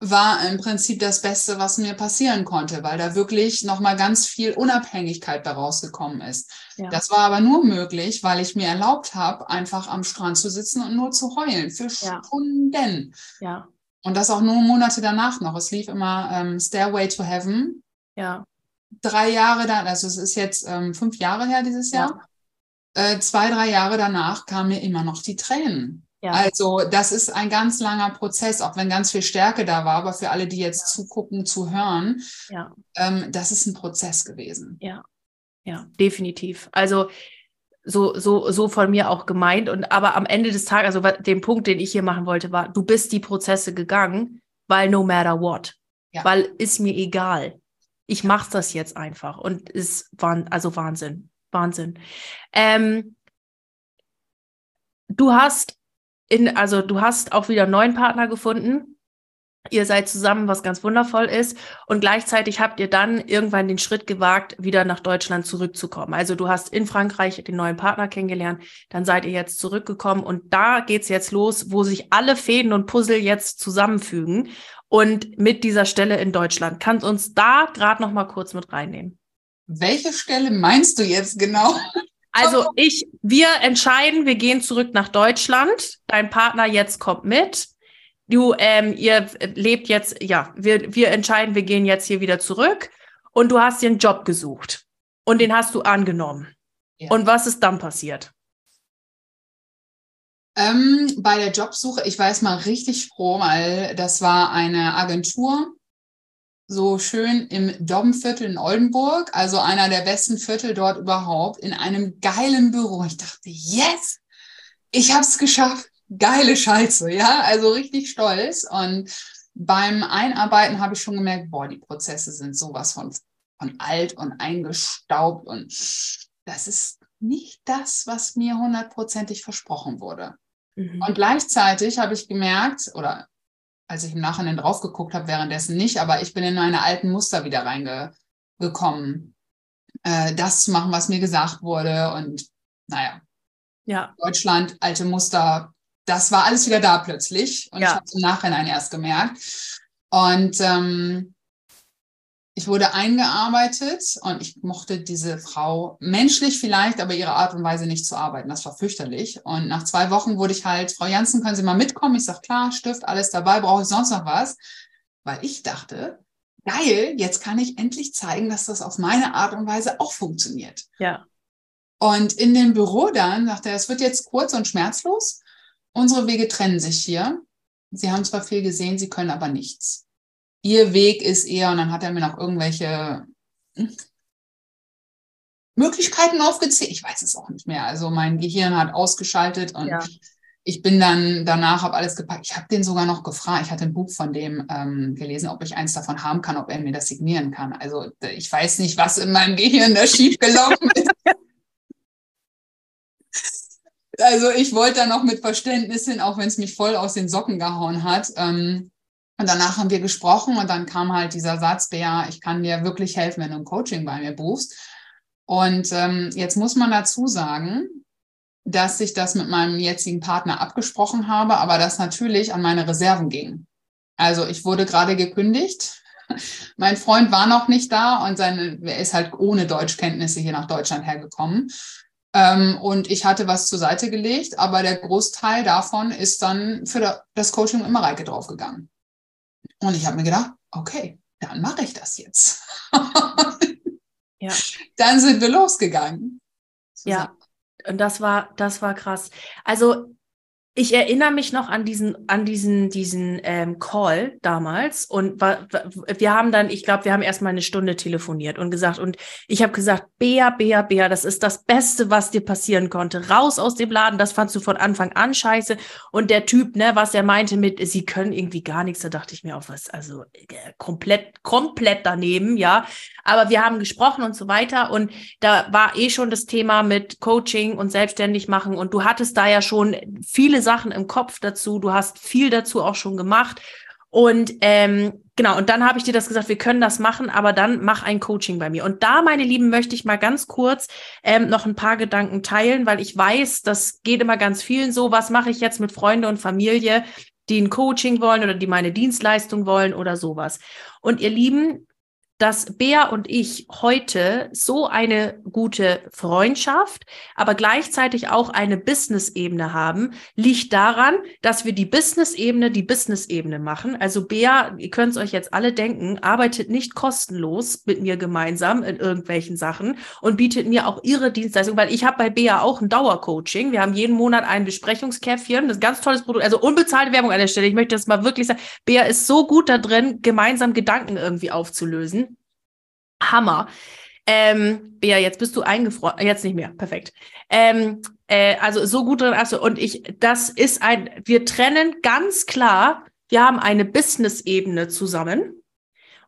war im Prinzip das Beste, was mir passieren konnte, weil da wirklich nochmal ganz viel Unabhängigkeit daraus gekommen ist. Ja. Das war aber nur möglich, weil ich mir erlaubt habe, einfach am Strand zu sitzen und nur zu heulen für ja. Stunden. Ja. Und das auch nur Monate danach noch. Es lief immer ähm, Stairway to Heaven. Ja. Drei Jahre dann, also es ist jetzt ähm, fünf Jahre her dieses Jahr. Ja. Äh, zwei, drei Jahre danach kamen mir immer noch die Tränen. Ja. Also das ist ein ganz langer Prozess, auch wenn ganz viel Stärke da war, aber für alle, die jetzt ja. zugucken, zu hören, ja. ähm, das ist ein Prozess gewesen. Ja, ja, definitiv. Also so, so, so von mir auch gemeint. Und aber am Ende des Tages, also den Punkt, den ich hier machen wollte, war, du bist die Prozesse gegangen, weil no matter what. Ja. Weil ist mir egal. Ich mache das jetzt einfach. Und ist also Wahnsinn. Wahnsinn. Ähm, du hast in, also du hast auch wieder einen neuen Partner gefunden. Ihr seid zusammen, was ganz wundervoll ist. Und gleichzeitig habt ihr dann irgendwann den Schritt gewagt, wieder nach Deutschland zurückzukommen. Also du hast in Frankreich den neuen Partner kennengelernt, dann seid ihr jetzt zurückgekommen und da geht's jetzt los, wo sich alle Fäden und Puzzle jetzt zusammenfügen. Und mit dieser Stelle in Deutschland. Kannst uns da gerade noch mal kurz mit reinnehmen? Welche Stelle meinst du jetzt genau? Also ich, wir entscheiden, wir gehen zurück nach Deutschland. Dein Partner jetzt kommt mit. Du, ähm, ihr lebt jetzt, ja, wir, wir entscheiden, wir gehen jetzt hier wieder zurück. Und du hast dir einen Job gesucht. Und den hast du angenommen. Ja. Und was ist dann passiert? Ähm, bei der Jobsuche, ich war erstmal richtig froh, weil das war eine Agentur, so schön im Dobbenviertel in Oldenburg, also einer der besten Viertel dort überhaupt, in einem geilen Büro. Ich dachte, yes, ich habe es geschafft. Geile Scheiße, ja, also richtig stolz. Und beim Einarbeiten habe ich schon gemerkt, boah, die Prozesse sind sowas von, von alt und eingestaubt und das ist nicht das, was mir hundertprozentig versprochen wurde. Mhm. Und gleichzeitig habe ich gemerkt, oder als ich im Nachhinein drauf geguckt habe, währenddessen nicht, aber ich bin in meine alten Muster wieder reingekommen, äh, das zu machen, was mir gesagt wurde und naja. Ja. Deutschland, alte Muster, das war alles wieder da plötzlich. Und Ja. ich habe es im Nachhinein erst gemerkt. Und ähm, ich wurde eingearbeitet und ich mochte diese Frau menschlich vielleicht, aber ihre Art und Weise nicht zu arbeiten. Das war fürchterlich. Und nach zwei Wochen wurde ich halt, Frau Janssen, können Sie mal mitkommen? Ich sage, klar, Stift, alles dabei, brauche ich sonst noch was? Weil ich dachte, geil, jetzt kann ich endlich zeigen, dass das auf meine Art und Weise auch funktioniert. Ja. Und in dem Büro dann sagte er, es wird jetzt kurz und schmerzlos. Unsere Wege trennen sich hier. Sie haben zwar viel gesehen, Sie können aber nichts. Ihr Weg ist eher, und dann hat er mir noch irgendwelche hm, Möglichkeiten aufgezählt. Ich weiß es auch nicht mehr. Also mein Gehirn hat ausgeschaltet und Ja. ich bin dann danach, habe alles gepackt. Ich habe den sogar noch gefragt. Ich hatte ein Buch von dem ähm, gelesen, ob ich eins davon haben kann, ob er mir das signieren kann. Also ich weiß nicht, was in meinem Gehirn da schiefgelaufen ist. Also ich wollte da noch mit Verständnis hin, auch wenn es mich voll aus den Socken gehauen hat. Ähm, und danach haben wir gesprochen und dann kam halt dieser Satz, Bea, ich kann dir wirklich helfen, wenn du ein Coaching bei mir buchst. Und ähm, jetzt muss man dazu sagen, dass ich das mit meinem jetzigen Partner abgesprochen habe, aber das natürlich an meine Reserven ging. Also ich wurde gerade gekündigt. Mein Freund war noch nicht da und seine, er ist halt ohne Deutschkenntnisse hier nach Deutschland hergekommen. Ähm, und ich hatte was zur Seite gelegt, aber der Großteil davon ist dann für da- das Coaching immer Reike draufgegangen. Und ich habe mir gedacht, okay, dann mache ich das jetzt. Ja. Dann sind wir losgegangen. Ja. Und das war, das war krass. Also ich erinnere mich noch an diesen, an diesen, diesen ähm, Call damals und wir haben dann, ich glaube, wir haben erst mal eine Stunde telefoniert und gesagt und ich habe gesagt, Bea, Bea, Bea, das ist das Beste, was dir passieren konnte. Raus aus dem Laden, das fandst du von Anfang an scheiße. Und der Typ, ne, was er meinte mit, sie können irgendwie gar nichts, da dachte ich mir auch was, also äh, komplett, komplett daneben, ja. Aber wir haben gesprochen und so weiter und da war eh schon das Thema mit Coaching und selbstständig machen und du hattest da ja schon viele Sachen im Kopf dazu, du hast viel dazu auch schon gemacht und ähm, genau, und dann habe ich dir das gesagt, wir können das machen, aber dann mach ein Coaching bei mir. Und da, meine Lieben, möchte ich mal ganz kurz ähm, noch ein paar Gedanken teilen, weil ich weiß, das geht immer ganz vielen so, was mache ich jetzt mit Freunde und Familie, die ein Coaching wollen oder die meine Dienstleistung wollen oder sowas. Und ihr Lieben, dass Bea und ich heute so eine gute Freundschaft, aber gleichzeitig auch eine Business-Ebene haben, liegt daran, dass wir die Business-Ebene die Business-Ebene machen. Also Bea, ihr könnt es euch jetzt alle denken, arbeitet nicht kostenlos mit mir gemeinsam in irgendwelchen Sachen und bietet mir auch ihre Dienstleistung, weil ich habe bei Bea auch ein Dauercoaching. Wir haben jeden Monat ein Besprechungskäffchen, das ist ein ganz tolles Produkt, also unbezahlte Werbung an der Stelle. Ich möchte das mal wirklich sagen. Bea ist so gut da drin, gemeinsam Gedanken irgendwie aufzulösen. Hammer. Ähm, Bea, jetzt bist du eingefroren. Jetzt nicht mehr. Perfekt. Ähm, äh, also so gut drin. Also, und ich, das ist ein, wir trennen ganz klar, wir haben eine Business-Ebene zusammen.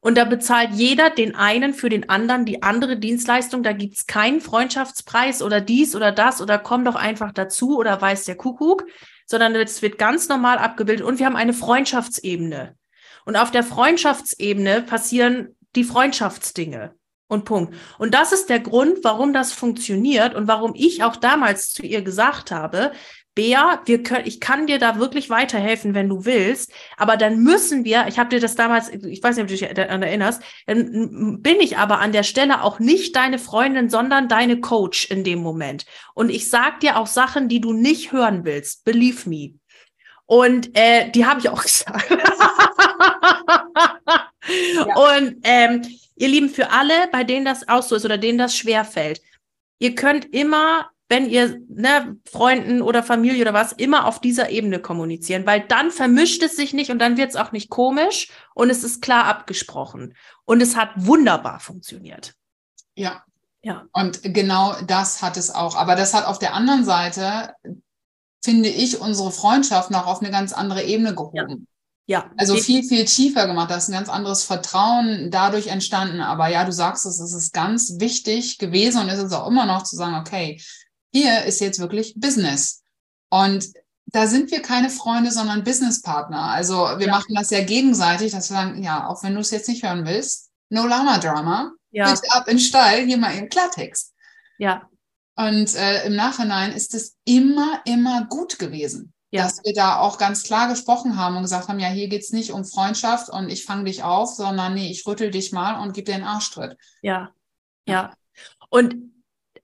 Und da bezahlt jeder den einen für den anderen die andere Dienstleistung. Da gibt's keinen Freundschaftspreis oder dies oder das oder komm doch einfach dazu oder weiß der Kuckuck, sondern es wird ganz normal abgebildet. Und wir haben eine Freundschaftsebene. Und auf der Freundschaftsebene passieren die Freundschaftsdinge. Und Punkt. Und das ist der Grund, warum das funktioniert und warum ich auch damals zu ihr gesagt habe, Bea, wir können, ich kann dir da wirklich weiterhelfen, wenn du willst, aber dann müssen wir, ich habe dir das damals, ich weiß nicht, ob du dich daran erinnerst, dann bin ich aber an der Stelle auch nicht deine Freundin, sondern deine Coach in dem Moment. Und ich sag dir auch Sachen, die du nicht hören willst, believe me. Und äh, die habe ich auch gesagt. Ja. Und ähm, ihr Lieben, für alle, bei denen das auch so ist oder denen das schwer fällt, ihr könnt immer, wenn ihr ne, Freunden oder Familie oder was, immer auf dieser Ebene kommunizieren, weil dann vermischt es sich nicht und dann wird es auch nicht komisch und es ist klar abgesprochen. Und es hat wunderbar funktioniert. Ja. Ja. Und genau das hat es auch. Aber das hat auf der anderen Seite, finde ich, unsere Freundschaft noch auf eine ganz andere Ebene gehoben. Ja. Also viel, viel tiefer gemacht. Da ist ein ganz anderes Vertrauen dadurch entstanden. Aber ja, du sagst es, es ist ganz wichtig gewesen und es ist auch immer noch zu sagen, okay, hier ist jetzt wirklich Business. Und da sind wir keine Freunde, sondern Businesspartner. Also wir Ja. machen das ja gegenseitig, dass wir sagen, ja, auch wenn du es jetzt nicht hören willst, no Lama Drama, ja, bitte ab in den Stall, hier mal im Klartext. ja, Und äh, im Nachhinein ist es immer, immer gut gewesen, ja. dass wir da auch ganz klar gesprochen haben und gesagt haben, ja, hier geht's nicht um Freundschaft und ich fange dich auf, sondern nee, ich rüttel dich mal und gebe dir einen Arschtritt. Ja, ja. Und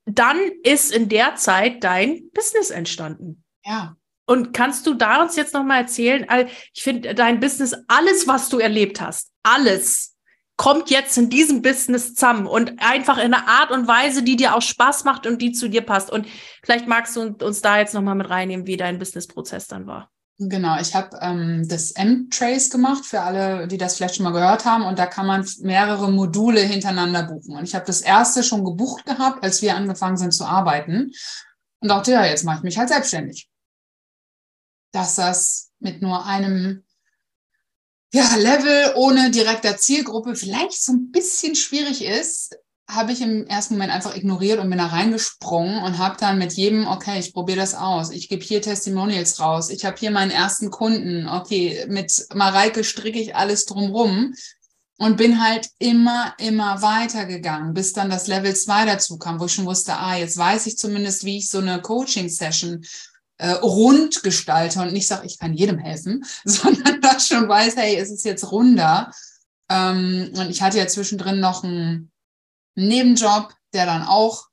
dann ist in der Zeit dein Business entstanden. Ja. Und kannst du da uns jetzt nochmal erzählen? Ich finde dein Business, alles, was du erlebt hast, alles kommt jetzt in diesem Business zusammen und einfach in einer Art und Weise, die dir auch Spaß macht und die zu dir passt. Und vielleicht magst du uns da jetzt nochmal mit reinnehmen, wie dein Businessprozess dann war. Genau, ich habe ähm, das M-Trace gemacht für alle, die das vielleicht schon mal gehört haben. Und da kann man mehrere Module hintereinander buchen. Und ich habe das erste schon gebucht gehabt, als wir angefangen sind zu arbeiten. Und dachte, ja, jetzt mache ich mich halt selbstständig. Dass das mit nur einem ja, Level ohne direkter Zielgruppe vielleicht so ein bisschen schwierig ist, habe ich im ersten Moment einfach ignoriert und bin da reingesprungen und habe dann mit jedem, okay, ich probiere das aus, ich gebe hier Testimonials raus, ich habe hier meinen ersten Kunden, okay, mit Mareike stricke ich alles drumrum und bin halt immer, immer weitergegangen, bis dann das Level 2 dazu kam, wo ich schon wusste, ah, jetzt weiß ich zumindest, wie ich so eine Coaching-Session äh, rund gestalte und nicht sage, ich kann jedem helfen, sondern das schon weiß, hey, es ist jetzt runder. Ähm, und ich hatte ja zwischendrin noch einen Nebenjob, der dann auch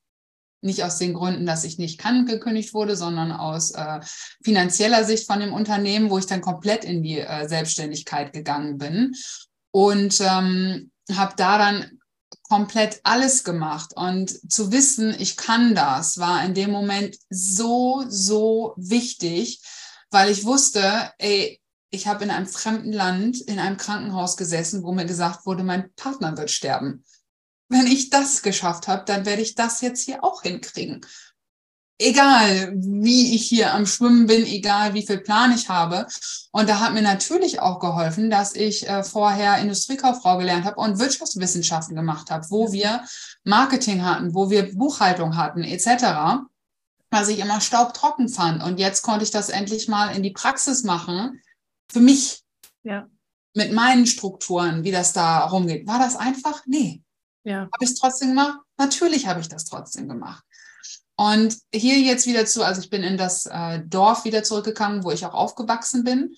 nicht aus den Gründen, dass ich nicht kann, gekündigt wurde, sondern aus äh, finanzieller Sicht von dem Unternehmen, wo ich dann komplett in die äh, Selbstständigkeit gegangen bin und ähm, habe da dann komplett alles gemacht. Und zu wissen, ich kann das, war in dem Moment so, so wichtig, weil ich wusste, ey, ich habe in einem fremden Land in einem Krankenhaus gesessen, wo mir gesagt wurde, mein Partner wird sterben. Wenn ich das geschafft habe, dann werde ich das jetzt hier auch hinkriegen egal wie ich hier am Schwimmen bin, egal wie viel Plan ich habe. Und da hat mir natürlich auch geholfen, dass ich äh, vorher Industriekauffrau gelernt habe und Wirtschaftswissenschaften gemacht habe, wo wir Marketing hatten, wo wir Buchhaltung hatten, etc. Was ich immer staubtrocken fand. Und jetzt konnte ich das endlich mal in die Praxis machen. Für mich. Ja. Mit meinen Strukturen, wie das da rumgeht. War das einfach? Nee. Ja. Habe ich es trotzdem gemacht? Natürlich habe ich das trotzdem gemacht. Und hier jetzt wieder zu, also ich bin in das äh, Dorf wieder zurückgekommen, wo ich auch aufgewachsen bin.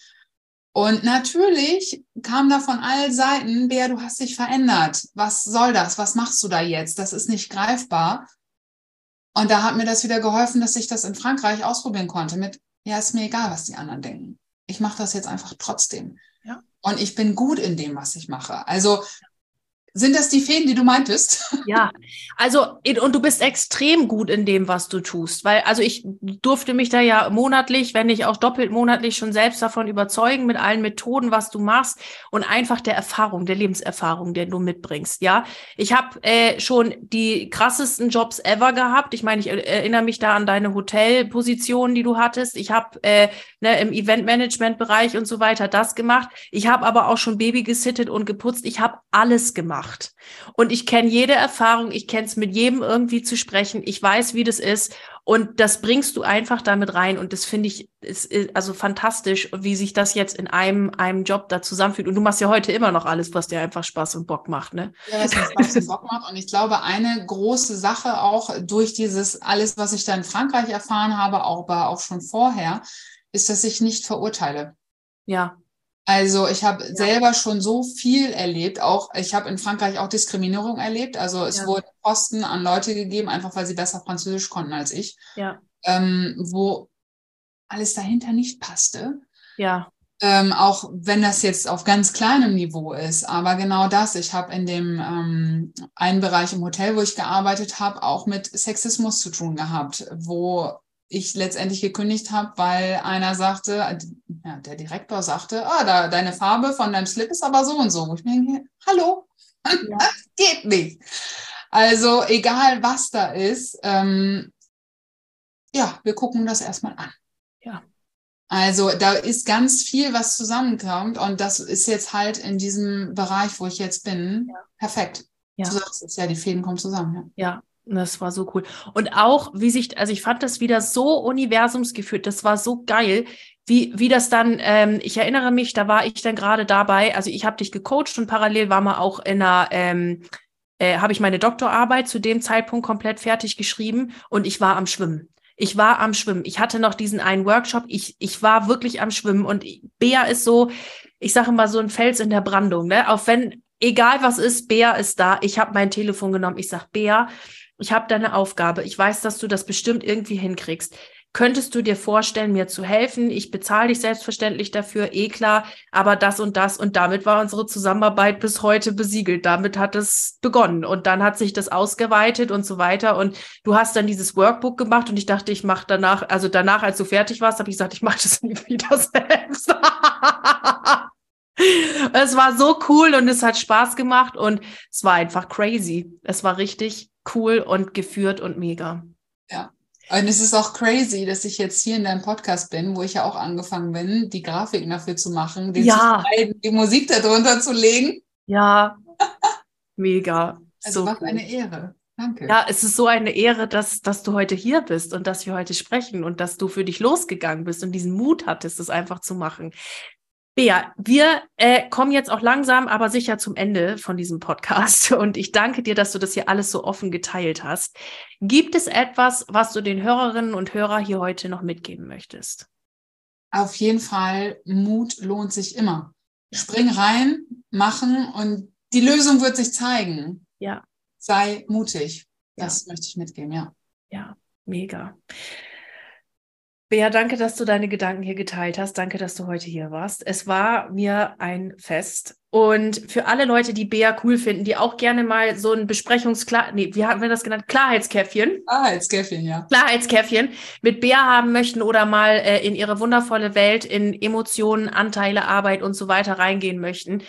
Und natürlich kam da von allen Seiten, Bea, du hast dich verändert. Was soll das? Was machst du da jetzt? Das ist nicht greifbar. Und da hat mir das wieder geholfen, dass ich das in Frankreich ausprobieren konnte mit, ja, ist mir egal, was die anderen denken. Ich mache das jetzt einfach trotzdem. Ja. Und ich bin gut in dem, was ich mache. Also sind das die Fäden, die du meintest? Ja, also und du bist extrem gut in dem, was du tust, weil also ich durfte mich da ja monatlich, wenn nicht auch doppelt monatlich schon selbst davon überzeugen mit allen Methoden, was du machst und einfach der Erfahrung, der Lebenserfahrung, den du mitbringst. Ja, ich habe äh, schon die krassesten Jobs ever gehabt. Ich meine, ich erinnere mich da an deine Hotelpositionen, die du hattest. Ich habe äh, ne, im Eventmanagement-Bereich und so weiter das gemacht. Ich habe aber auch schon Baby gesittet und geputzt. Ich habe alles gemacht gemacht. Und ich kenne jede Erfahrung, ich kenne es mit jedem irgendwie zu sprechen, ich weiß, wie das ist. Und das bringst du einfach damit rein. Und das finde ich ist, ist also fantastisch, wie sich das jetzt in einem, einem Job da zusammenführt. Und du machst ja heute immer noch alles, was dir einfach Spaß und Bock macht, ne? Ja, was mir Spaß und Bock macht. Und ich glaube, eine große Sache auch durch dieses alles, was ich da in Frankreich erfahren habe, auch, aber auch schon vorher, ist, dass ich nicht verurteile. Ja. Also ich habe ja. selber schon so viel erlebt. Auch ich habe in Frankreich auch Diskriminierung erlebt. Also es ja. wurden Posten an Leute gegeben, einfach weil sie besser Französisch konnten als ich. Ja. Ähm, wo alles dahinter nicht passte. Ja. Ähm, auch wenn das jetzt auf ganz kleinem Niveau ist. Aber genau das. Ich habe in dem ähm, einen Bereich im Hotel, wo ich gearbeitet habe, auch mit Sexismus zu tun gehabt, wo ich letztendlich gekündigt habe, weil einer sagte, ja, der Direktor sagte, ah, da, deine Farbe von deinem Slip ist aber so und so. Wo ich mir denke, hallo, ja. das geht nicht. Also egal, was da ist, ähm, ja, wir gucken das erstmal an. Ja. Also da ist ganz viel, was zusammenkommt und das ist jetzt halt in diesem Bereich, wo ich jetzt bin, ja. perfekt. Ja. Du sagst es ja, die Fäden kommen zusammen. Ja. ja. Das war so cool. Und auch, wie sich, also ich fand das wieder so universumsgeführt, das war so geil, wie, wie das dann, ähm, ich erinnere mich, da war ich dann gerade dabei, also ich habe dich gecoacht und parallel war man auch in einer, ähm, äh, habe ich meine Doktorarbeit zu dem Zeitpunkt komplett fertig geschrieben und ich war am Schwimmen. Ich war am Schwimmen. Ich hatte noch diesen einen Workshop. Ich, ich war wirklich am Schwimmen. Und Bea ist so, ich sage mal, so ein Fels in der Brandung. Ne? Auch wenn, egal was ist, Bea ist da. Ich habe mein Telefon genommen. Ich sage, Bea, ich habe deine Aufgabe. Ich weiß, dass du das bestimmt irgendwie hinkriegst. Könntest du dir vorstellen, mir zu helfen? Ich bezahle dich selbstverständlich dafür, eh klar, aber das und das. Und damit war unsere Zusammenarbeit bis heute besiegelt. Damit hat es begonnen. Und dann hat sich das ausgeweitet und so weiter. Und du hast dann dieses Workbook gemacht und ich dachte, ich mache danach, also danach, als du fertig warst, habe ich gesagt, ich mache das nie wieder selbst. Es war so cool und es hat Spaß gemacht und es war einfach crazy. Es war richtig cool und geführt und mega. Ja, und es ist auch crazy, dass ich jetzt hier in deinem Podcast bin, wo ich ja auch angefangen bin, die Grafiken dafür zu machen, ja. zu schneiden, die Musik darunter zu legen. Ja, mega. Also so was cool. eine Ehre. Danke. Ja, es ist so eine Ehre, dass, dass du heute hier bist und dass wir heute sprechen und dass du für dich losgegangen bist und diesen Mut hattest, es einfach zu machen. Bea, wir äh, kommen jetzt auch langsam, aber sicher zum Ende von diesem Podcast. Und ich danke dir, dass du das hier alles so offen geteilt hast. Gibt es etwas, was du den Hörerinnen und Hörern hier heute noch mitgeben möchtest? Auf jeden Fall, Mut lohnt sich immer. Spring rein, machen und die Lösung wird sich zeigen. Ja. Sei mutig. Das ja. möchte ich mitgeben, ja. Ja, mega. Bea, danke, dass du deine Gedanken hier geteilt hast. Danke, dass du heute hier warst. Es war mir ein Fest. Und für alle Leute, die Bea cool finden, die auch gerne mal so ein Besprechungsklar, nee, wie haben wir das genannt? Klarheitskäffchen. Klarheitskäffchen, ja. Klarheitskäffchen mit Bea haben möchten oder mal äh, in ihre wundervolle Welt in Emotionen, Anteile, Arbeit und so weiter reingehen möchten.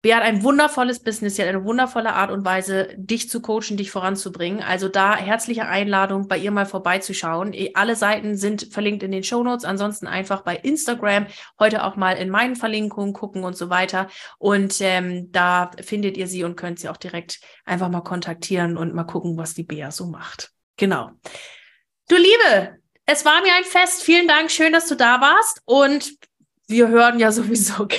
Bea hat ein wundervolles Business, sie hat eine wundervolle Art und Weise, dich zu coachen, dich voranzubringen. Also da herzliche Einladung, bei ihr mal vorbeizuschauen. Eh, alle Seiten sind verlinkt in den Show Notes. Ansonsten einfach bei Instagram, heute auch mal in meinen Verlinkungen gucken und so weiter. Und ähm, da findet ihr sie und könnt sie auch direkt einfach mal kontaktieren und mal gucken, was die Bea so macht. Genau. Du Liebe, es war mir ein Fest. Vielen Dank. Schön, dass du da warst. Und wir hören ja sowieso.